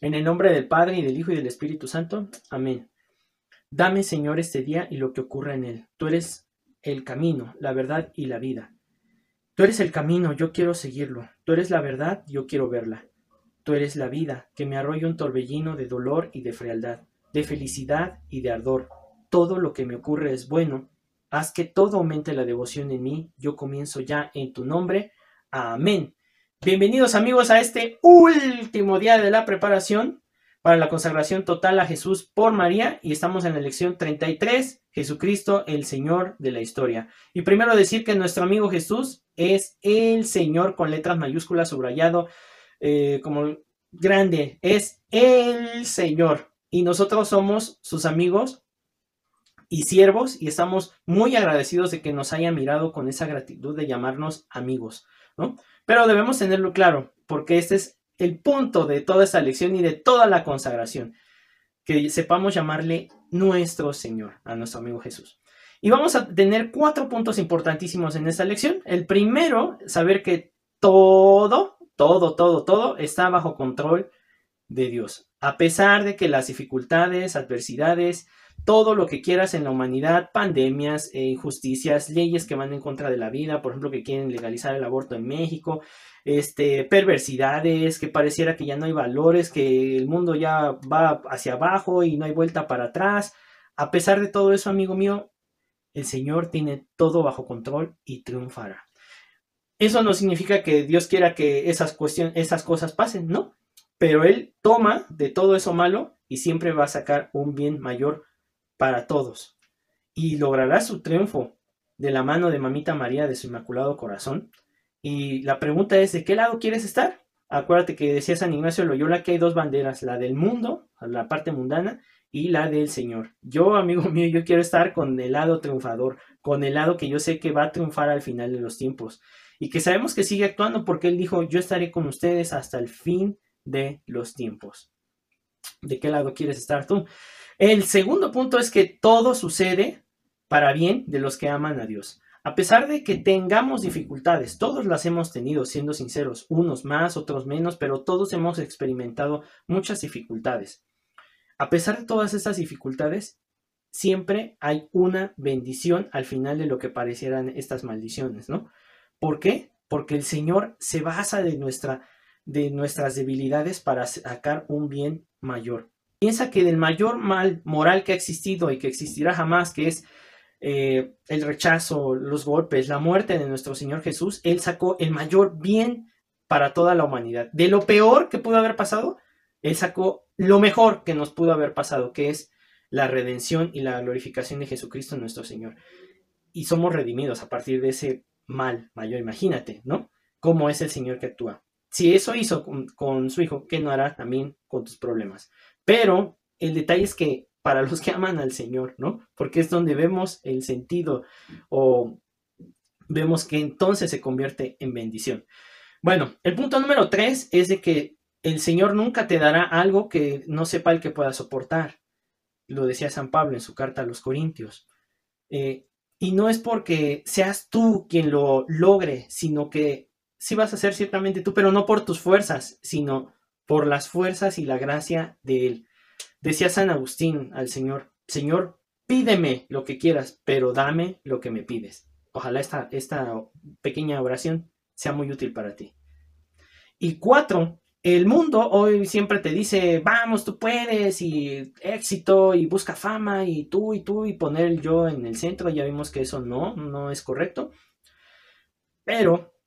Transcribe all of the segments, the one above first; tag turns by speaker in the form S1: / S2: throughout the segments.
S1: En el nombre del Padre y del Hijo y del Espíritu Santo. Amén. Dame, Señor, este día y lo que ocurra en él. Tú eres el camino, la verdad y la vida. Tú eres el camino, yo quiero seguirlo. Tú eres la verdad, yo quiero verla. Tú eres la vida, que me arrolla un torbellino de dolor y de frialdad, de felicidad y de ardor. Todo lo que me ocurre es bueno. Haz que todo aumente la devoción en mí. Yo comienzo ya en tu nombre. Amén. Bienvenidos amigos a este último día de la preparación para la consagración total a Jesús por María. Y estamos en la lección 33, Jesucristo el Señor de la historia. Y primero decir que nuestro amigo Jesús es el Señor con letras mayúsculas subrayado eh, como grande, es el Señor. Y nosotros somos sus amigos y siervos y estamos muy agradecidos de que nos haya mirado con esa gratitud de llamarnos amigos, Pero debemos tenerlo claro, porque este es el punto de toda esta lección y de toda la consagración, que sepamos llamarle nuestro Señor, a nuestro amigo Jesús. Y vamos a tener cuatro puntos importantísimos en esta lección. El primero, saber que todo, todo, todo, todo está bajo control de Dios. A pesar de que las dificultades, adversidades, todo lo que quieras en la humanidad, pandemias, eh, injusticias, leyes que van en contra de la vida, por ejemplo, que quieren legalizar el aborto en México, este, perversidades, que pareciera que ya no hay valores, que el mundo ya va hacia abajo y no hay vuelta para atrás. A pesar de todo eso, amigo mío, el Señor tiene todo bajo control y triunfará. Eso no significa que Dios quiera que esas cuestiones, esas cosas pasen, ¿no? Pero Él toma de todo eso malo y siempre va a sacar un bien mayor para todos. Y logrará su triunfo de la mano de Mamita María de su Inmaculado Corazón. Y la pregunta es, ¿de qué lado quieres estar? Acuérdate que decía San Ignacio Loyola que hay dos banderas, la del mundo, la parte mundana, y la del Señor. Yo, amigo mío, yo quiero estar con el lado triunfador, con el lado que yo sé que va a triunfar al final de los tiempos y que sabemos que sigue actuando porque Él dijo, yo estaré con ustedes hasta el fin de los tiempos. ¿De qué lado quieres estar tú? El segundo punto es que todo sucede para bien de los que aman a Dios. A pesar de que tengamos dificultades, todos las hemos tenido, siendo sinceros, unos más, otros menos, pero todos hemos experimentado muchas dificultades. A pesar de todas estas dificultades, siempre hay una bendición al final de lo que parecieran estas maldiciones, ¿no? ¿Por qué? Porque el Señor se basa de, nuestra, de nuestras debilidades para sacar un bien mayor. Piensa que del mayor mal moral que ha existido y que existirá jamás, que es eh, el rechazo, los golpes, la muerte de nuestro Señor Jesús, Él sacó el mayor bien para toda la humanidad. De lo peor que pudo haber pasado, Él sacó lo mejor que nos pudo haber pasado, que es la redención y la glorificación de Jesucristo nuestro Señor. Y somos redimidos a partir de ese mal mayor, imagínate, ¿no? ¿Cómo es el Señor que actúa? Si eso hizo con, su hijo, ¿qué no hará también con tus problemas? Pero el detalle es que para los que aman al Señor, ¿no? Porque es donde vemos el sentido o vemos que entonces se convierte en bendición. Bueno, el punto número tres es de que el Señor nunca te dará algo que no sepa el que pueda soportar. Lo decía San Pablo en su carta a los Corintios. Eh, y no es porque seas tú quien lo logre, sino que sí vas a ser ciertamente tú, pero no por tus fuerzas, sino por las fuerzas y la gracia de Él. Decía San Agustín al Señor, Señor, pídeme lo que quieras, pero dame lo que me pides. Ojalá esta, esta pequeña oración sea muy útil para ti. Y cuatro, el mundo hoy siempre te dice, vamos, tú puedes, y éxito, y busca fama, y tú, y tú, y poner el yo en el centro. Ya vimos que eso no, no es correcto. Pero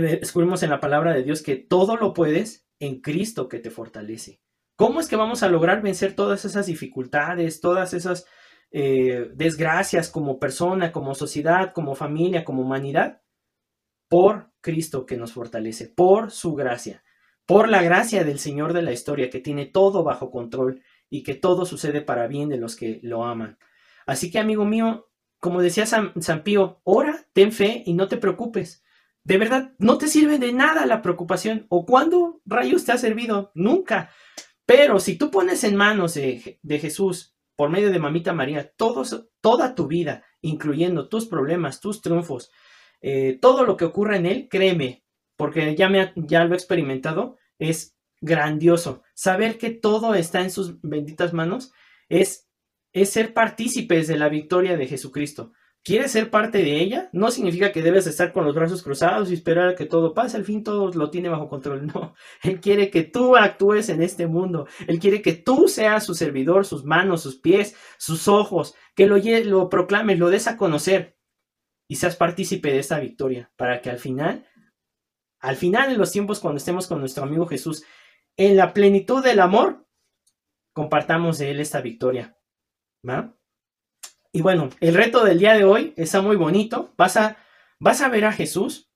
S1: descubrimos en la palabra de Dios que todo lo puedes en Cristo que te fortalece. ¿Cómo es que vamos a lograr vencer todas esas dificultades, todas esas eh, desgracias como persona, como sociedad, como familia, como humanidad? Por Cristo que nos fortalece, por su gracia por la gracia del Señor de la historia, que tiene todo bajo control y que todo sucede para bien de los que lo aman. Así que, amigo mío, como decía San, Pío, ora, ten fe y no te preocupes. De verdad, no te sirve de nada la preocupación. ¿O cuándo rayos te ha servido? Nunca. Pero si tú pones en manos de, Jesús, por medio de Mamita María, todos, toda tu vida, incluyendo tus problemas, tus triunfos, eh, todo lo que ocurra en Él, créeme, porque ya, me, ya lo he experimentado, es grandioso. saber que todo está en sus benditas manos, es, es ser partícipes de la victoria de Jesucristo. ¿Quieres ser parte de ella? No significa que debes estar con los brazos cruzados y esperar a que todo pase. Al fin todo lo tiene bajo control. No. Él quiere que tú actúes en este mundo. Él quiere que tú seas su servidor, sus manos, sus pies, sus ojos. Que lo, lo proclames, lo des a conocer. Y seas partícipe de esta victoria. Para que al final, al final en los tiempos cuando estemos con nuestro amigo Jesús, en la plenitud del amor, compartamos de él esta victoria. ¿Va? Y bueno, el reto del día de hoy está muy bonito. Vas a, vas a ver a Jesús,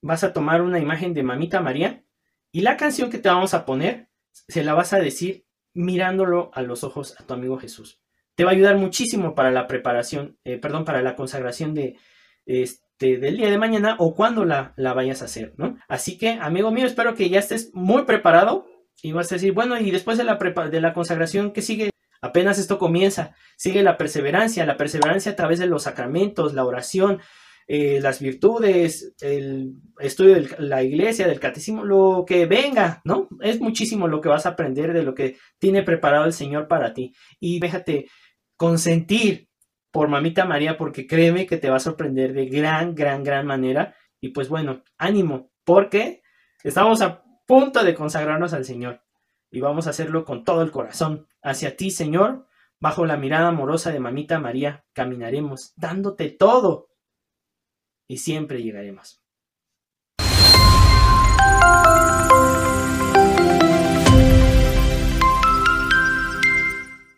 S1: vas a tomar una imagen de Mamita María y la canción que te vamos a poner se la vas a decir mirándolo a los ojos a tu amigo Jesús. Te va a ayudar muchísimo para la preparación, eh, perdón, para la consagración de, este, del día de mañana o cuando la, la vayas a hacer, ¿no? Así que, amigo mío, espero que ya estés muy preparado y vas a decir, bueno, y después de la, de la consagración, ¿qué sigue? Apenas esto comienza, sigue la perseverancia, la perseverancia a través de los sacramentos, la oración, eh, las virtudes, el estudio de la iglesia, del catecismo, lo que venga, ¿no? Es muchísimo lo que vas a aprender de lo que tiene preparado el Señor para ti. Y déjate consentir por Mamita María, porque créeme que te va a sorprender de gran, gran, gran manera. Y pues bueno, ánimo, porque estamos a punto de consagrarnos al Señor y vamos a hacerlo con todo el corazón. Hacia ti, Señor, bajo la mirada amorosa de Mamita María, caminaremos, dándote todo y siempre llegaremos.